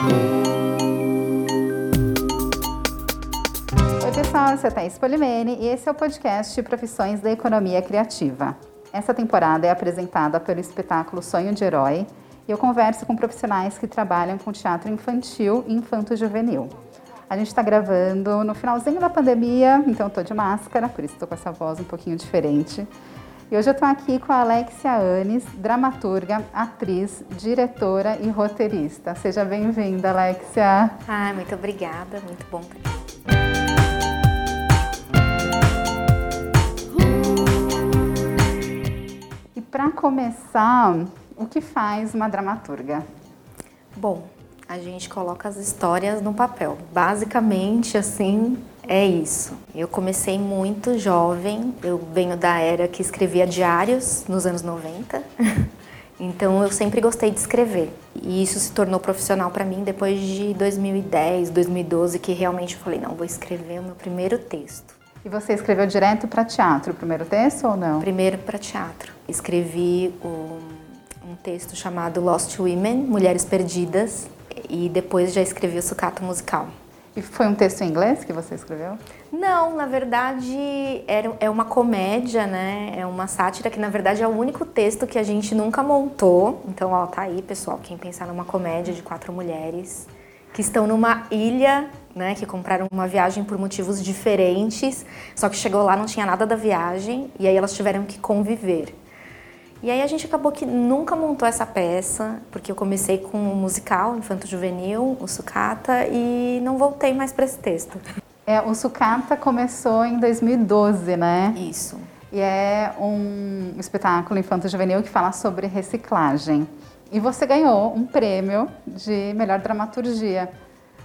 Oi, pessoal, eu sou a Thaís Polimene e esse é o podcast Profissões da Economia Criativa. Essa temporada é apresentada pelo espetáculo Sonho de Herói e eu converso com profissionais que trabalham com teatro infantil e infanto-juvenil. A gente está gravando no finalzinho da pandemia, então estou de máscara, por isso estou com essa voz um pouquinho diferente. E hoje eu estou aqui com a Alexia Anes, dramaturga, atriz, diretora e roteirista. Seja bem-vinda, Alexia. Ai, muito obrigada, muito bom estar aqui. E para começar, o que faz uma dramaturga? Bom, a gente coloca as histórias no papel. Basicamente, assim, é isso. Eu comecei muito jovem, eu venho da era que escrevia diários nos anos 90. Então eu sempre gostei de escrever. E isso se tornou profissional para mim depois de 2010, 2012, que realmente eu falei, não, vou escrever o meu primeiro texto. E você escreveu direto para teatro o primeiro texto ou não? Primeiro para teatro. Escrevi um, um texto chamado Lost Women, Mulheres Perdidas, e depois já escrevi o sucato musical. E foi um texto em inglês que você escreveu? Não, na verdade era, é uma comédia, né? É uma sátira que na verdade é o único texto que a gente nunca montou. Então, ó, tá aí, pessoal, quem pensar numa comédia de quatro mulheres que estão numa ilha, né, que compraram uma viagem por motivos diferentes, só que chegou lá não tinha nada da viagem e aí elas tiveram que conviver. E aí a gente acabou que nunca montou essa peça, porque eu comecei com o musical Infanto Juvenil, o Sucata, e não voltei mais para esse texto. É, o Sucata começou em 2012, né? Isso. E é um espetáculo Infanto Juvenil que fala sobre reciclagem. E você ganhou um prêmio de melhor dramaturgia.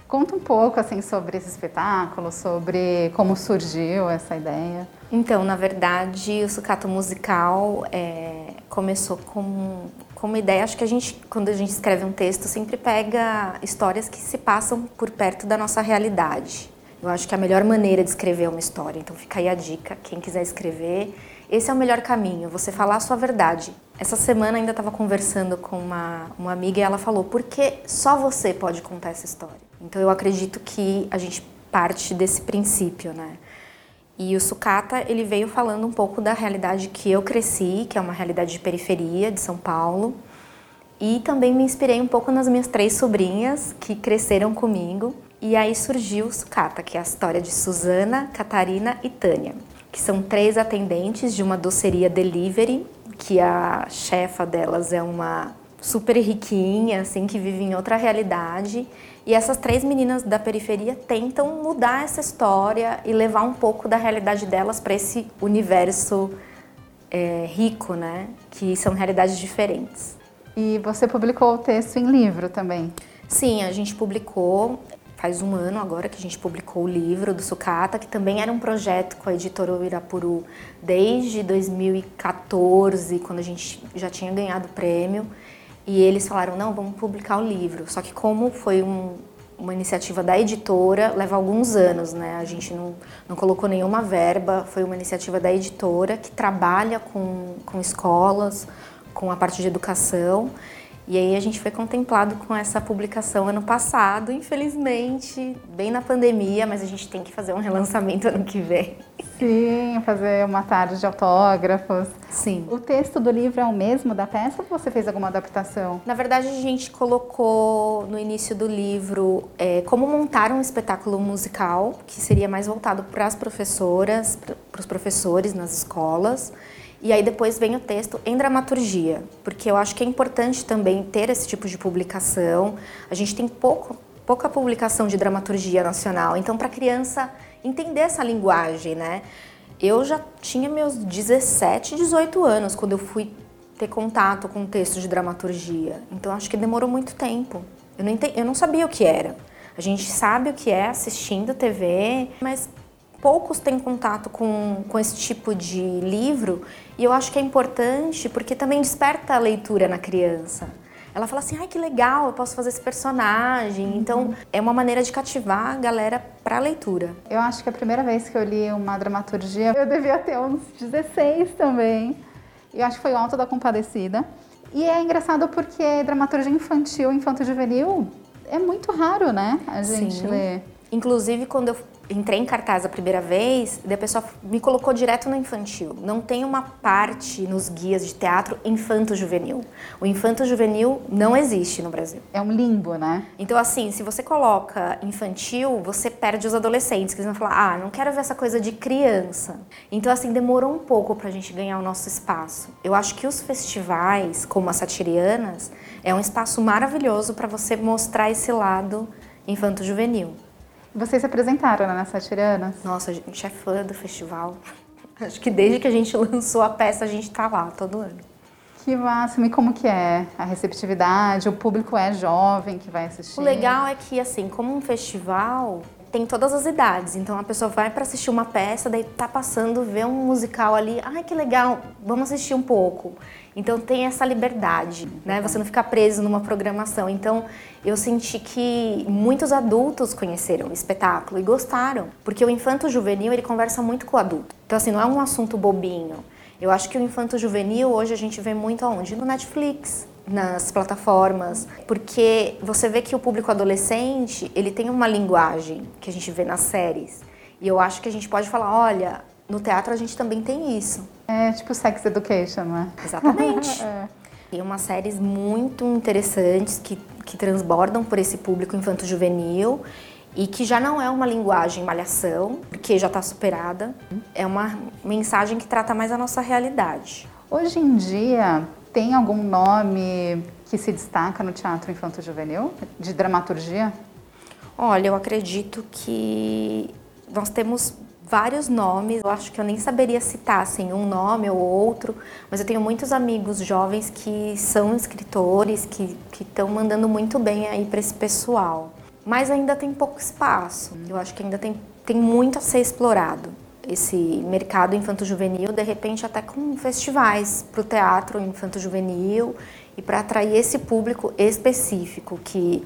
Conta um pouco assim sobre esse espetáculo, sobre como surgiu essa ideia. Então, na verdade, o sucato musical é, começou com, uma ideia. Acho que a gente, quando a gente escreve um texto, sempre pega histórias que se passam por perto da nossa realidade. Eu acho que é a melhor maneira de escrever uma história. Então, fica aí a dica. Quem quiser escrever, esse é o melhor caminho, você falar a sua verdade. Essa semana ainda estava conversando com uma, uma amiga e ela falou: por que só você pode contar essa história? Então eu acredito que a gente parte desse princípio, né? E o sucata, ele veio falando um pouco da realidade que eu cresci, que é uma realidade de periferia de São Paulo. E também me inspirei um pouco nas minhas três sobrinhas que cresceram comigo. E aí surgiu o sucata, que é a história de Suzana, Catarina e Tânia, que são três atendentes de uma doceria delivery, que a chefa delas é uma super riquinha, assim, que vive em outra realidade e essas três meninas da periferia tentam mudar essa história e levar um pouco da realidade delas para esse universo é, rico, né? Que são realidades diferentes. E você publicou o texto em livro também? Sim, a gente publicou. Faz um ano agora que a gente publicou o livro do Sucata, que também era um projeto com a editora Irapuru desde 2014, quando a gente já tinha ganhado o prêmio. E eles falaram: não, vamos publicar o livro. Só que, como foi um, uma iniciativa da editora, leva alguns anos, né? A gente não, não colocou nenhuma verba, foi uma iniciativa da editora que trabalha com, com escolas, com a parte de educação. E aí a gente foi contemplado com essa publicação ano passado, infelizmente, bem na pandemia, mas a gente tem que fazer um relançamento ano que vem. Sim, fazer uma tarde de autógrafos. Sim. O texto do livro é o mesmo da peça ou você fez alguma adaptação? Na verdade, a gente colocou no início do livro é, como montar um espetáculo musical, que seria mais voltado para as professoras, para os professores nas escolas. E aí depois vem o texto em dramaturgia, porque eu acho que é importante também ter esse tipo de publicação. A gente tem pouco, pouca publicação de dramaturgia nacional, então para criança entender essa linguagem, né? Eu já tinha meus 17, 18 anos quando eu fui ter contato com o texto de dramaturgia, então acho que demorou muito tempo. Eu não, entendi, eu não sabia o que era. A gente sabe o que é assistindo TV, mas poucos têm contato com, com esse tipo de livro e eu acho que é importante porque também desperta a leitura na criança. Ela fala assim, ai que legal, eu posso fazer esse personagem. Uhum. Então é uma maneira de cativar a galera para a leitura. Eu acho que a primeira vez que eu li uma dramaturgia, eu devia ter uns 16 também. Eu acho que foi o Alto da Compadecida. E é engraçado porque dramaturgia infantil, infanto-juvenil, é muito raro, né? A gente Sim. lê. Inclusive, quando eu entrei em cartaz a primeira vez, daí a pessoa me colocou direto no infantil. Não tem uma parte nos guias de teatro infanto-juvenil. O infanto-juvenil não existe no Brasil. É um limbo, né? Então, assim, se você coloca infantil, você perde os adolescentes, que eles vão falar, ah, não quero ver essa coisa de criança. Então, assim, demorou um pouco pra gente ganhar o nosso espaço. Eu acho que os festivais, como as satirianas, é um espaço maravilhoso para você mostrar esse lado infanto-juvenil. Vocês se apresentaram né, nas Satirianas? Nossa, a gente é fã do festival. Acho que desde que a gente lançou a peça, a gente tá lá todo ano. Que máximo! E como que é a receptividade? O público é jovem que vai assistir? O legal é que, assim, como um festival, tem todas as idades. Então a pessoa vai para assistir uma peça, daí tá passando, vê um musical ali, ai que legal, vamos assistir um pouco. Então tem essa liberdade, né? Você não fica preso numa programação. Então eu senti que muitos adultos conheceram o espetáculo e gostaram, porque o infanto juvenil ele conversa muito com o adulto. Então assim, não é um assunto bobinho. Eu acho que o infanto juvenil hoje a gente vê muito aonde? No Netflix, nas plataformas, porque você vê que o público adolescente, ele tem uma linguagem que a gente vê nas séries. E eu acho que a gente pode falar, olha, no teatro a gente também tem isso. É tipo Sex Education, não é? Exatamente. É. Tem umas séries muito interessantes que, que transbordam por esse público infanto-juvenil e que já não é uma linguagem malhação, porque já está superada. É uma mensagem que trata mais a nossa realidade. Hoje em dia, tem algum nome que se destaca no teatro infanto-juvenil? De dramaturgia? Olha, eu acredito que nós temos vários nomes. Eu acho que eu nem saberia citar assim, um nome ou outro, mas eu tenho muitos amigos jovens que são escritores, que estão mandando muito bem aí para esse pessoal. Mas ainda tem pouco espaço. Eu acho que ainda tem, tem muito a ser explorado. Esse mercado infanto-juvenil, de repente, até com festivais para o teatro infanto-juvenil e para atrair esse público específico que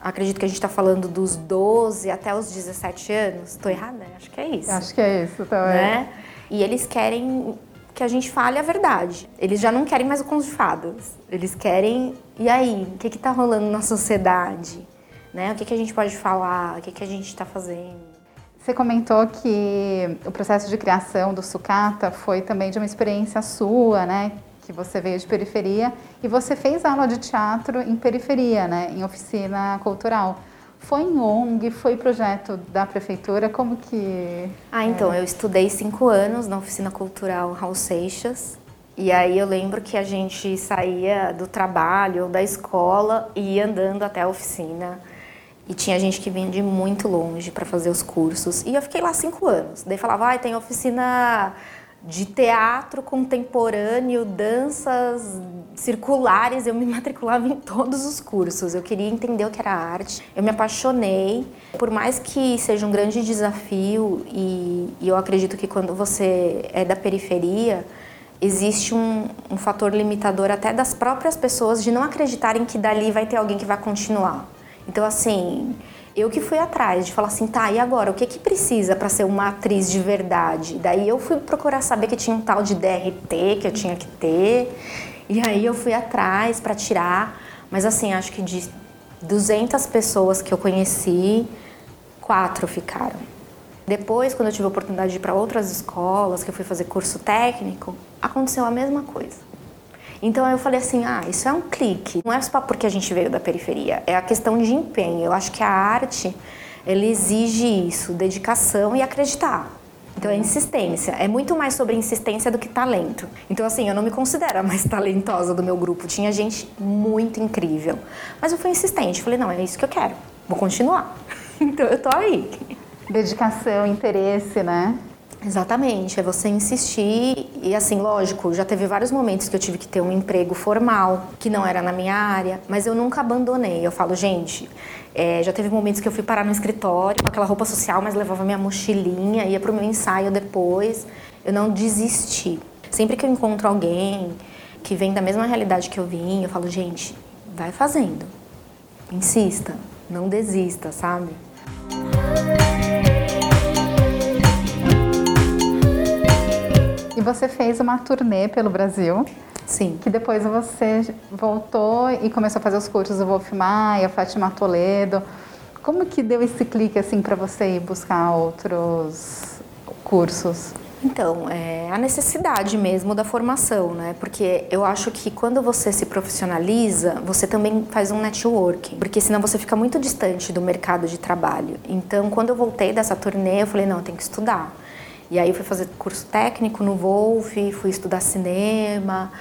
acredito que a gente está falando dos 12 até os 17 anos. Estou errada? Acho que é isso. Acho que é isso também. Né? E eles querem que a gente fale a verdade. Eles já não querem mais o conto de fadas. Eles querem, e aí, o que está rolando na sociedade? Né? O que, que a gente pode falar? O que, que a gente está fazendo? Você comentou que o processo de criação do sucata foi também de uma experiência sua, né? Que você veio de periferia e você fez aula de teatro em periferia, né? Em oficina cultural. Foi em ONG, foi projeto da prefeitura, como que... Ah, então, eu estudei cinco anos na oficina cultural Raul Seixas. E aí eu lembro que a gente saía do trabalho ou da escola e ia andando até a oficina. E tinha gente que vinha de muito longe para fazer os cursos. E eu fiquei lá cinco anos. Daí falava, ah, tem oficina de teatro contemporâneo, danças circulares. Eu me matriculava em todos os cursos. Eu queria entender o que era arte. Eu me apaixonei. Por mais que seja um grande desafio, e, e eu acredito que quando você é da periferia, existe um, um fator limitador até das próprias pessoas de não acreditarem que dali vai ter alguém que vai continuar. Então, assim, eu que fui atrás de falar assim, tá, e agora? O que que precisa para ser uma atriz de verdade? Daí eu fui procurar saber que tinha um tal de DRT que eu tinha que ter. E aí eu fui atrás para tirar. Mas, assim, acho que de 200 pessoas que eu conheci, quatro ficaram. Depois, quando eu tive a oportunidade de ir para outras escolas, que eu fui fazer curso técnico, aconteceu a mesma coisa. Então eu falei assim, ah, isso é um clique. Não é só porque a gente veio da periferia, é a questão de empenho. Eu acho que a arte, ela exige isso, dedicação e acreditar. Então é insistência. É muito mais sobre insistência do que talento. Então assim, eu não me considero a mais talentosa do meu grupo. Tinha gente muito incrível. Mas eu fui insistente. Falei, não, é isso que eu quero. Vou continuar. então eu tô aí. Dedicação, interesse, né? Exatamente, é você insistir e assim, lógico, já teve vários momentos que eu tive que ter um emprego formal, que não era na minha área, mas eu nunca abandonei. Eu falo, gente, é, já teve momentos que eu fui parar no escritório com aquela roupa social, mas levava minha mochilinha, ia pro meu ensaio depois. Eu não desisti. Sempre que eu encontro alguém que vem da mesma realidade que eu vim, eu falo, gente, vai fazendo. Insista, não desista, sabe? Você fez uma turnê pelo Brasil. Sim. Que depois você voltou e começou a fazer os cursos do Wolf Maia, Fátima Toledo. Como que deu esse clique assim para você ir buscar outros cursos? Então, é a necessidade mesmo da formação, né? Porque eu acho que quando você se profissionaliza, você também faz um networking, porque senão você fica muito distante do mercado de trabalho. Então, quando eu voltei dessa turnê, eu falei, não, eu tenho que estudar. E aí eu fui fazer curso técnico no Wolf, fui estudar cinema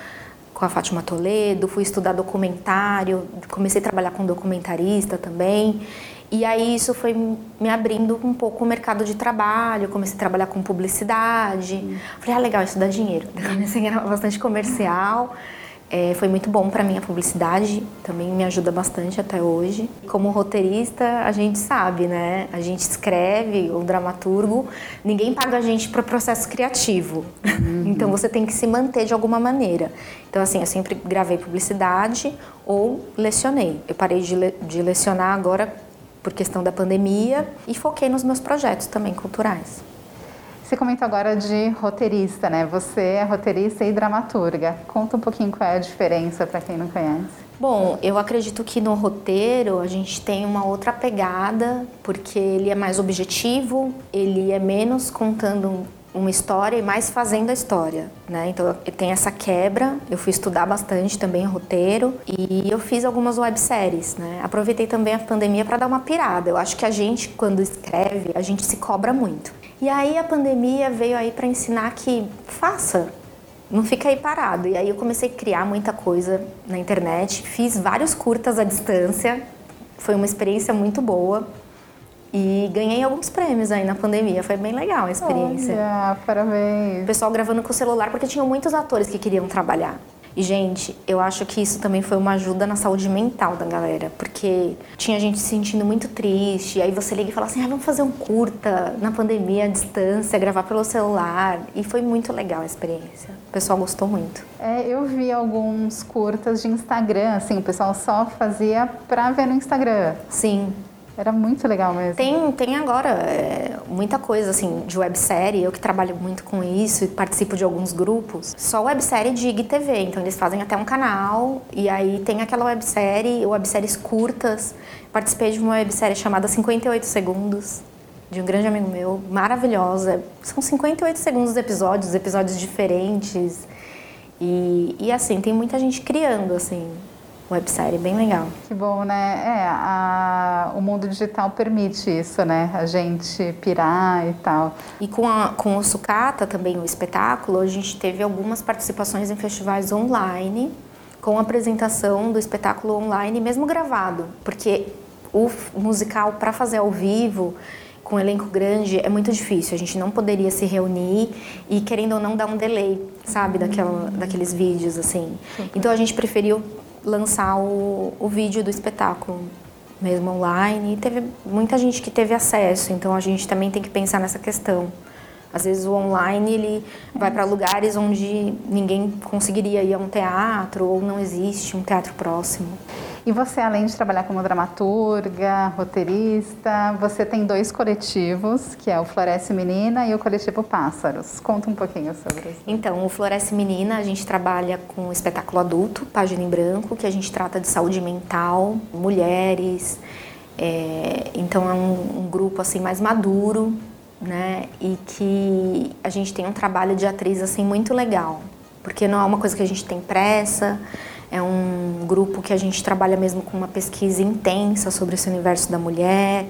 com a Fátima Toledo, fui estudar documentário, comecei a trabalhar com documentarista também. E aí isso foi me abrindo um pouco o mercado de trabalho, comecei a trabalhar com publicidade. Uhum. Falei, ah, legal, isso dá dinheiro. Comecei a ganhar bastante comercial. É, foi muito bom para mim a publicidade, também me ajuda bastante até hoje. Como roteirista, a gente sabe, né? A gente escreve, o dramaturgo, ninguém paga a gente para processo criativo. Uhum. Então você tem que se manter de alguma maneira. Então, assim, eu sempre gravei publicidade ou lecionei. Eu parei de, le de lecionar agora por questão da pandemia e foquei nos meus projetos também culturais. Você comentou agora de roteirista, né? Você é roteirista e dramaturga. Conta um pouquinho qual é a diferença para quem não conhece. Bom, eu acredito que no roteiro a gente tem uma outra pegada, porque ele é mais objetivo, ele é menos contando uma história e mais fazendo a história, né? Então tem essa quebra. Eu fui estudar bastante também roteiro e eu fiz algumas webséries, né? Aproveitei também a pandemia para dar uma pirada. Eu acho que a gente quando escreve, a gente se cobra muito. E aí a pandemia veio aí para ensinar que faça, não fica aí parado. E aí eu comecei a criar muita coisa na internet, fiz vários curtas à distância. Foi uma experiência muito boa. E ganhei alguns prêmios aí na pandemia, foi bem legal a experiência. Olha, parabéns. O pessoal gravando com o celular, porque tinham muitos atores que queriam trabalhar. E, gente, eu acho que isso também foi uma ajuda na saúde mental da galera, porque tinha gente se sentindo muito triste, e aí você liga e fala assim: ah, vamos fazer um curta na pandemia, à distância, gravar pelo celular. E foi muito legal a experiência. O pessoal gostou muito. É, eu vi alguns curtas de Instagram, assim, o pessoal só fazia pra ver no Instagram. Sim. Era muito legal mesmo. Tem, tem agora é, muita coisa assim de websérie, eu que trabalho muito com isso e participo de alguns grupos. Só websérie de IGTV, então eles fazem até um canal e aí tem aquela websérie, webséries curtas. Participei de uma websérie chamada 58 Segundos, de um grande amigo meu, maravilhosa. São 58 segundos de episódios, episódios diferentes. E, e assim, tem muita gente criando, assim, websérie bem legal. Que bom, né? É, a, o mundo digital permite isso, né? A gente pirar e tal. E com, a, com o Sucata, também o espetáculo, a gente teve algumas participações em festivais online, com apresentação do espetáculo online, mesmo gravado, porque o musical para fazer ao vivo com um elenco grande é muito difícil. A gente não poderia se reunir e querendo ou não dar um delay, sabe, daquela, daqueles vídeos assim. Então a gente preferiu lançar o, o vídeo do espetáculo mesmo online e teve muita gente que teve acesso, então a gente também tem que pensar nessa questão. Às vezes o online ele vai para lugares onde ninguém conseguiria ir a um teatro ou não existe um teatro próximo. E você, além de trabalhar como dramaturga, roteirista, você tem dois coletivos, que é o Floresce Menina e o coletivo Pássaros. Conta um pouquinho sobre isso. Então, o Floresce Menina, a gente trabalha com espetáculo adulto, página em branco, que a gente trata de saúde mental, mulheres. É, então, é um, um grupo assim mais maduro, né? E que a gente tem um trabalho de atriz assim muito legal, porque não é uma coisa que a gente tem pressa é um grupo que a gente trabalha mesmo com uma pesquisa intensa sobre esse universo da mulher.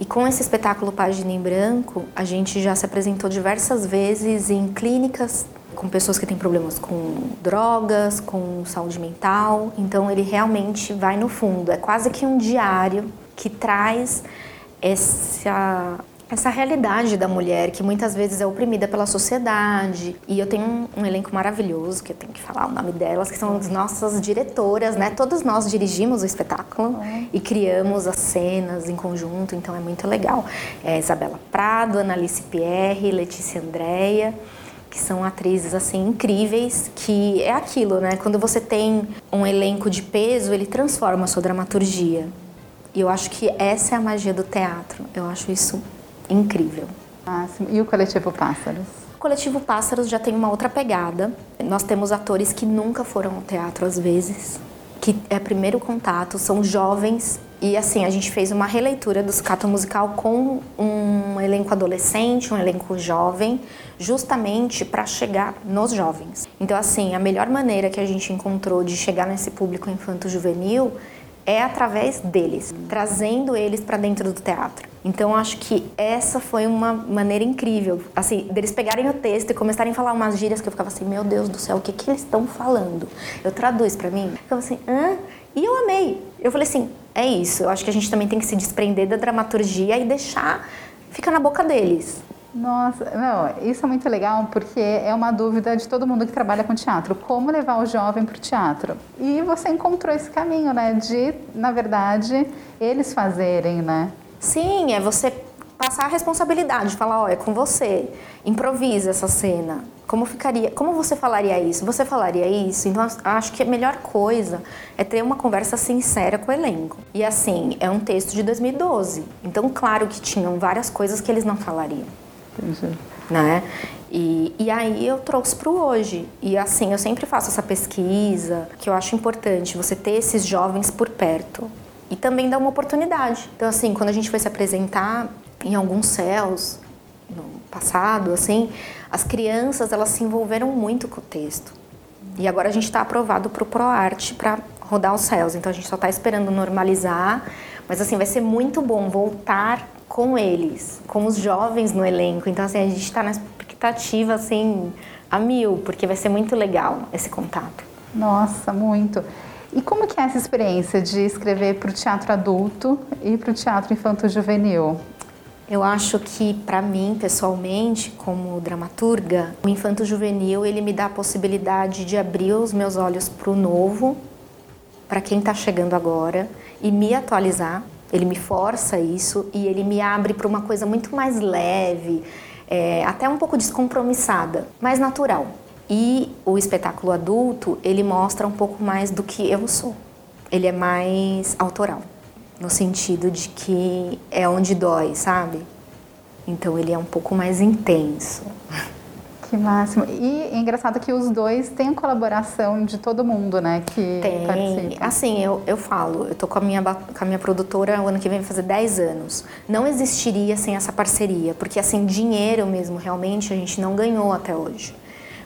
E com esse espetáculo Página em Branco, a gente já se apresentou diversas vezes em clínicas com pessoas que têm problemas com drogas, com saúde mental. Então ele realmente vai no fundo. É quase que um diário que traz essa essa realidade da mulher que muitas vezes é oprimida pela sociedade. E eu tenho um, um, elenco maravilhoso, que eu tenho que falar o nome delas, que são as nossas diretoras, né? Todos nós dirigimos o espetáculo e criamos as cenas em conjunto, então é muito legal. É Isabela Prado, Analice Pierre, Letícia Andréia que são atrizes assim incríveis, que é aquilo, né? Quando você tem um elenco de peso, ele transforma a sua dramaturgia. E eu acho que essa é a magia do teatro. Eu acho isso incrível. Máximo. E o coletivo Pássaros? O coletivo Pássaros já tem uma outra pegada. Nós temos atores que nunca foram ao teatro às vezes, que é primeiro contato, são jovens e assim, a gente fez uma releitura do sucato musical com um elenco adolescente, um elenco jovem, justamente para chegar nos jovens. Então, assim, a melhor maneira que a gente encontrou de chegar nesse público infanto-juvenil é através deles, trazendo eles para dentro do teatro. Então acho que essa foi uma maneira incrível, assim, deles pegarem o texto e começarem a falar umas gírias que eu ficava assim, meu Deus do céu, o que que eles estão falando? Eu traduz para mim, eu ficava assim, hã? E eu amei. Eu falei assim, é isso. Eu acho que a gente também tem que se desprender da dramaturgia e deixar ficar na boca deles. Nossa, não, isso é muito legal porque é uma dúvida de todo mundo que trabalha com teatro. Como levar o jovem para o teatro? E você encontrou esse caminho, né? De, na verdade, eles fazerem, né? Sim, é você passar a responsabilidade, falar, ó, é com você, improvisa essa cena. Como ficaria, como você falaria isso? Você falaria isso? Então acho que a melhor coisa é ter uma conversa sincera com o elenco. E assim, é um texto de 2012. Então claro que tinham várias coisas que eles não falariam. Né? E, e aí eu trouxe para o hoje. E assim, eu sempre faço essa pesquisa, que eu acho importante, você ter esses jovens por perto. E também dar uma oportunidade. Então, assim, quando a gente foi se apresentar, em alguns céus no passado, assim, as crianças elas se envolveram muito com o texto. E agora a gente está aprovado para o ProArte para rodar os céus. Então a gente só está esperando normalizar. Mas assim, vai ser muito bom voltar com eles, com os jovens no elenco. Então assim, a gente está na expectativa assim a mil, porque vai ser muito legal esse contato. Nossa, muito. E como que é essa experiência de escrever para o teatro adulto e para o teatro infanto-juvenil? Eu acho que para mim, pessoalmente, como dramaturga, o infanto juvenil ele me dá a possibilidade de abrir os meus olhos para o novo, para quem está chegando agora e me atualizar. Ele me força isso e ele me abre para uma coisa muito mais leve, é, até um pouco descompromissada, mais natural. E o espetáculo adulto ele mostra um pouco mais do que eu sou. Ele é mais autoral no sentido de que é onde dói, sabe? Então ele é um pouco mais intenso. Que máximo. E é engraçado que os dois têm colaboração de todo mundo, né? Que Tem. Participa. Assim, eu, eu falo, eu tô com a, minha, com a minha produtora o ano que vem vai fazer 10 anos. Não existiria sem essa parceria, porque assim, dinheiro mesmo, realmente, a gente não ganhou até hoje.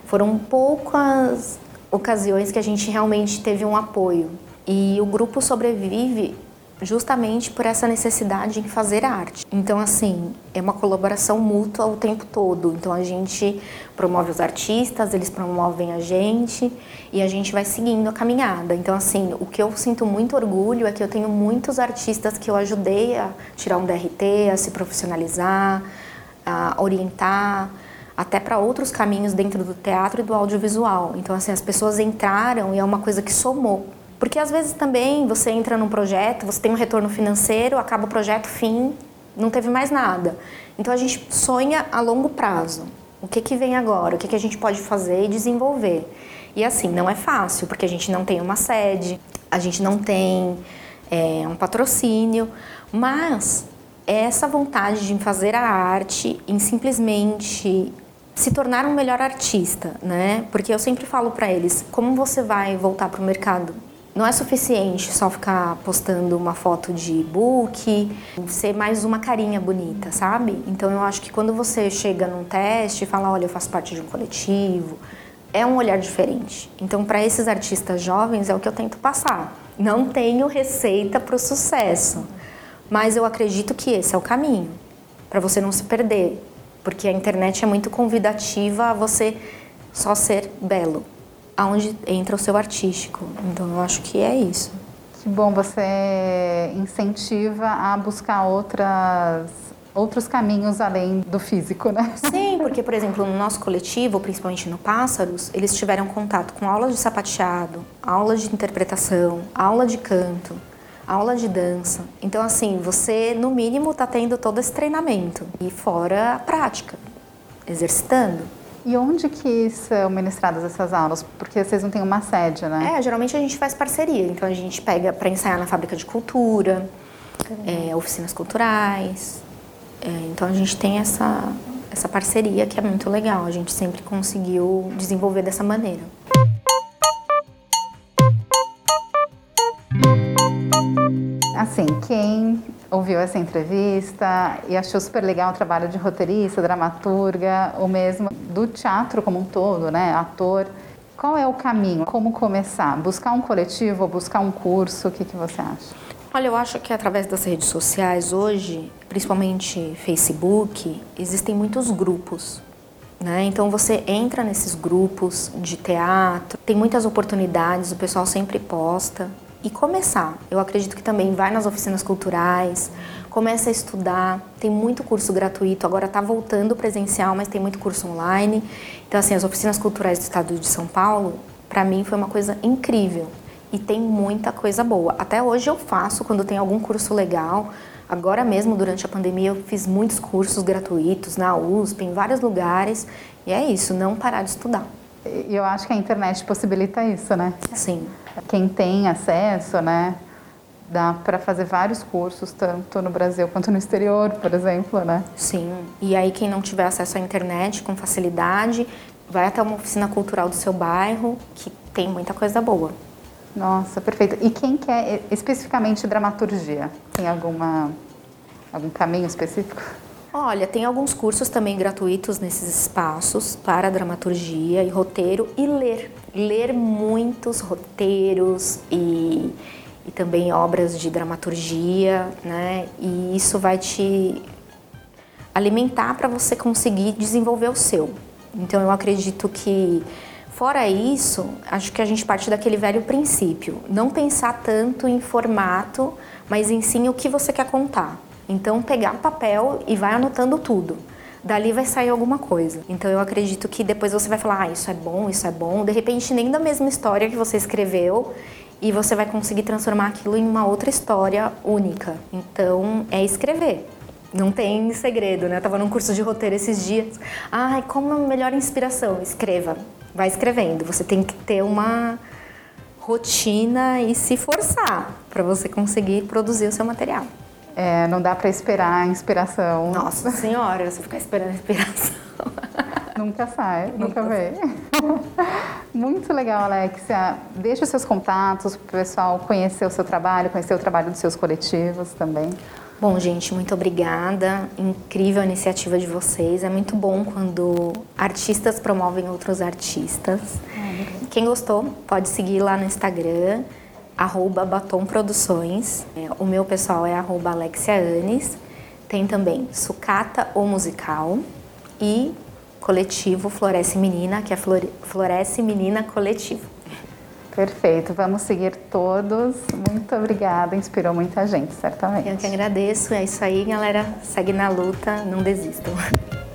Foram poucas ocasiões que a gente realmente teve um apoio. E o grupo sobrevive justamente por essa necessidade em fazer arte. Então, assim, é uma colaboração mútua o tempo todo. Então, a gente promove os artistas, eles promovem a gente e a gente vai seguindo a caminhada. Então, assim, o que eu sinto muito orgulho é que eu tenho muitos artistas que eu ajudei a tirar um DRT, a se profissionalizar, a orientar até para outros caminhos dentro do teatro e do audiovisual. Então, assim, as pessoas entraram e é uma coisa que somou porque às vezes também você entra num projeto, você tem um retorno financeiro, acaba o projeto, fim, não teve mais nada. Então a gente sonha a longo prazo. O que, que vem agora? O que, que a gente pode fazer e desenvolver? E assim, não é fácil, porque a gente não tem uma sede, a gente não tem é, um patrocínio, mas essa vontade de fazer a arte, em simplesmente se tornar um melhor artista, né? Porque eu sempre falo para eles, como você vai voltar para o mercado não é suficiente só ficar postando uma foto de book, ser mais uma carinha bonita, sabe? Então eu acho que quando você chega num teste e fala, olha, eu faço parte de um coletivo, é um olhar diferente. Então para esses artistas jovens é o que eu tento passar. Não tenho receita para o sucesso, mas eu acredito que esse é o caminho para você não se perder, porque a internet é muito convidativa a você só ser belo aonde entra o seu artístico. Então eu acho que é isso. Que bom, você incentiva a buscar outras outros caminhos além do físico, né? Sim, porque, por exemplo, no nosso coletivo, principalmente no Pássaros, eles tiveram contato com aulas de sapateado, aulas de interpretação, aula de canto, aula de dança. Então, assim, você, no mínimo, está tendo todo esse treinamento. E fora a prática, exercitando. E onde que são ministradas essas aulas? Porque vocês não têm uma sede, né? É, geralmente a gente faz parceria. Então a gente pega para ensaiar na fábrica de cultura, é, oficinas culturais. É, então a gente tem essa, essa parceria que é muito legal. A gente sempre conseguiu desenvolver dessa maneira. Ouviu essa entrevista e achou super legal o trabalho de roteirista, dramaturga, ou mesmo do teatro como um todo, né, ator, qual é o caminho? Como começar? Buscar um coletivo ou buscar um curso? O que, que você acha? Olha, eu acho que através das redes sociais hoje, principalmente Facebook, existem muitos grupos. Né? Então você entra nesses grupos de teatro, tem muitas oportunidades, o pessoal sempre posta e começar. Eu acredito que também vai nas oficinas culturais, começa a estudar, tem muito curso gratuito, agora está voltando presencial, mas tem muito curso online. Então, assim, as oficinas culturais do estado de São Paulo, para mim foi uma coisa incrível e tem muita coisa boa. Até hoje eu faço quando tem algum curso legal. Agora mesmo, durante a pandemia, eu fiz muitos cursos gratuitos na USP, em vários lugares. E é isso, não parar de estudar. E eu acho que a internet possibilita isso, né? Sim. Quem tem acesso, né? Dá para fazer vários cursos, tanto no Brasil quanto no exterior, por exemplo, né? Sim. E aí, quem não tiver acesso à internet com facilidade, vai até uma oficina cultural do seu bairro, que tem muita coisa boa. Nossa, perfeito. E quem quer especificamente dramaturgia? Tem alguma algum caminho específico? Olha, tem alguns cursos também gratuitos nesses espaços para dramaturgia e roteiro e ler. Ler muitos roteiros e, e também obras de dramaturgia, né? E isso vai te alimentar para você conseguir desenvolver o seu. Então eu acredito que Fora isso, acho que a gente parte daquele velho princípio, não pensar tanto em formato, mas em sim o que você quer contar. Então, pegar papel e vai anotando tudo. Dali vai sair alguma coisa. Então, eu acredito que depois você vai falar: ah, isso é bom, isso é bom. De repente, nem da mesma história que você escreveu, e você vai conseguir transformar aquilo em uma outra história única. Então, é escrever. Não tem segredo, né? Eu tava num curso de roteiro esses dias. Ai, como é a melhor inspiração? Escreva. Vai escrevendo. Você tem que ter uma rotina e se forçar para você conseguir produzir o seu material. É, não dá para esperar a inspiração. Nossa senhora, você ficar esperando a inspiração. Nunca sai, nunca, nunca vem. Muito legal, Alexia. Deixa os seus contatos para o pessoal conhecer o seu trabalho, conhecer o trabalho dos seus coletivos também. Bom, gente, muito obrigada. Incrível a iniciativa de vocês. É muito bom quando artistas promovem outros artistas. Quem gostou, pode seguir lá no Instagram, arroba Batom Produções. É, o meu pessoal é arroba Alexia Anes. Tem também Sucata ou Musical e coletivo Floresce Menina, que é Floresce Menina Coletivo. Perfeito, vamos seguir todos. Muito obrigada, inspirou muita gente, certamente. Eu que agradeço, é isso aí, galera. Segue na luta, não desistam.